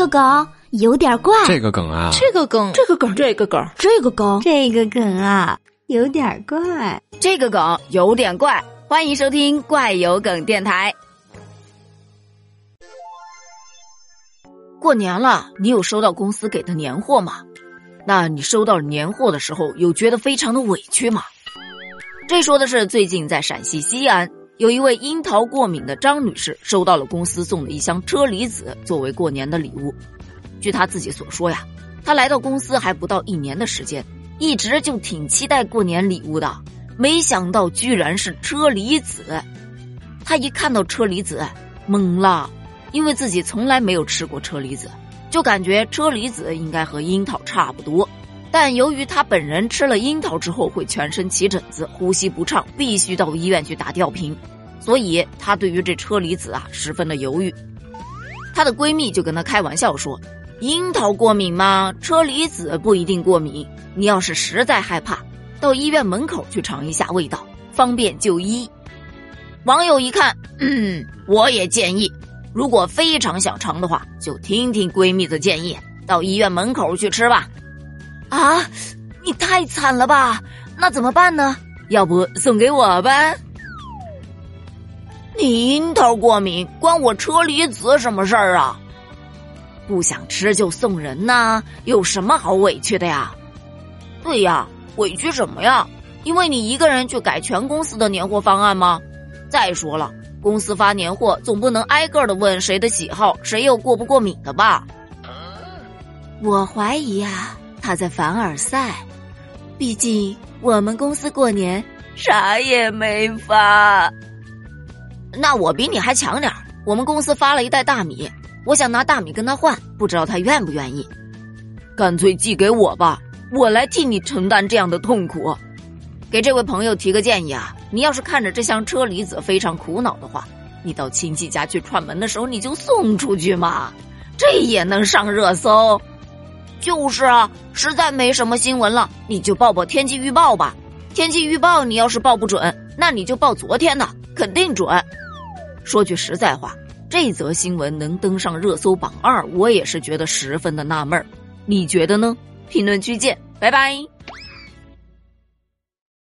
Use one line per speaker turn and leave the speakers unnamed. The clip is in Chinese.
个梗有点怪，
这个梗啊，
这个梗，
这个梗，这个梗，
这个梗，
这个梗啊，有点怪，
这个梗有点怪。欢迎收听怪有梗电台。过年了，你有收到公司给的年货吗？那你收到年货的时候，有觉得非常的委屈吗？这说的是最近在陕西西安，有一位樱桃过敏的张女士，收到了公司送的一箱车厘子作为过年的礼物。据她自己所说呀，她来到公司还不到一年的时间，一直就挺期待过年礼物的，没想到居然是车厘子。她一看到车厘子，懵了。因为自己从来没有吃过车厘子，就感觉车厘子应该和樱桃差不多。但由于他本人吃了樱桃之后会全身起疹子、呼吸不畅，必须到医院去打吊瓶，所以他对于这车厘子啊十分的犹豫。她的闺蜜就跟她开玩笑说：“樱桃过敏吗？车厘子不一定过敏。你要是实在害怕，到医院门口去尝一下味道，方便就医。”网友一看，嗯，我也建议。如果非常想尝的话，就听听闺蜜的建议，到医院门口去吃吧。啊，你太惨了吧？那怎么办呢？要不送给我吧？你樱桃过敏，关我车厘子什么事儿啊？不想吃就送人呐，有什么好委屈的呀？对呀，委屈什么呀？因为你一个人去改全公司的年货方案吗？再说了。公司发年货，总不能挨个的问谁的喜好，谁又过不过敏的吧？我怀疑啊，他在凡尔赛。毕竟我们公司过年啥也没发。那我比你还强点我们公司发了一袋大米，我想拿大米跟他换，不知道他愿不愿意。干脆寄给我吧，我来替你承担这样的痛苦。给这位朋友提个建议啊，你要是看着这箱车厘子非常苦恼的话，你到亲戚家去串门的时候，你就送出去嘛，这也能上热搜。就是啊，实在没什么新闻了，你就报报天气预报吧。天气预报你要是报不准，那你就报昨天的，肯定准。说句实在话，这则新闻能登上热搜榜二，我也是觉得十分的纳闷儿。你觉得呢？评论区见，拜拜。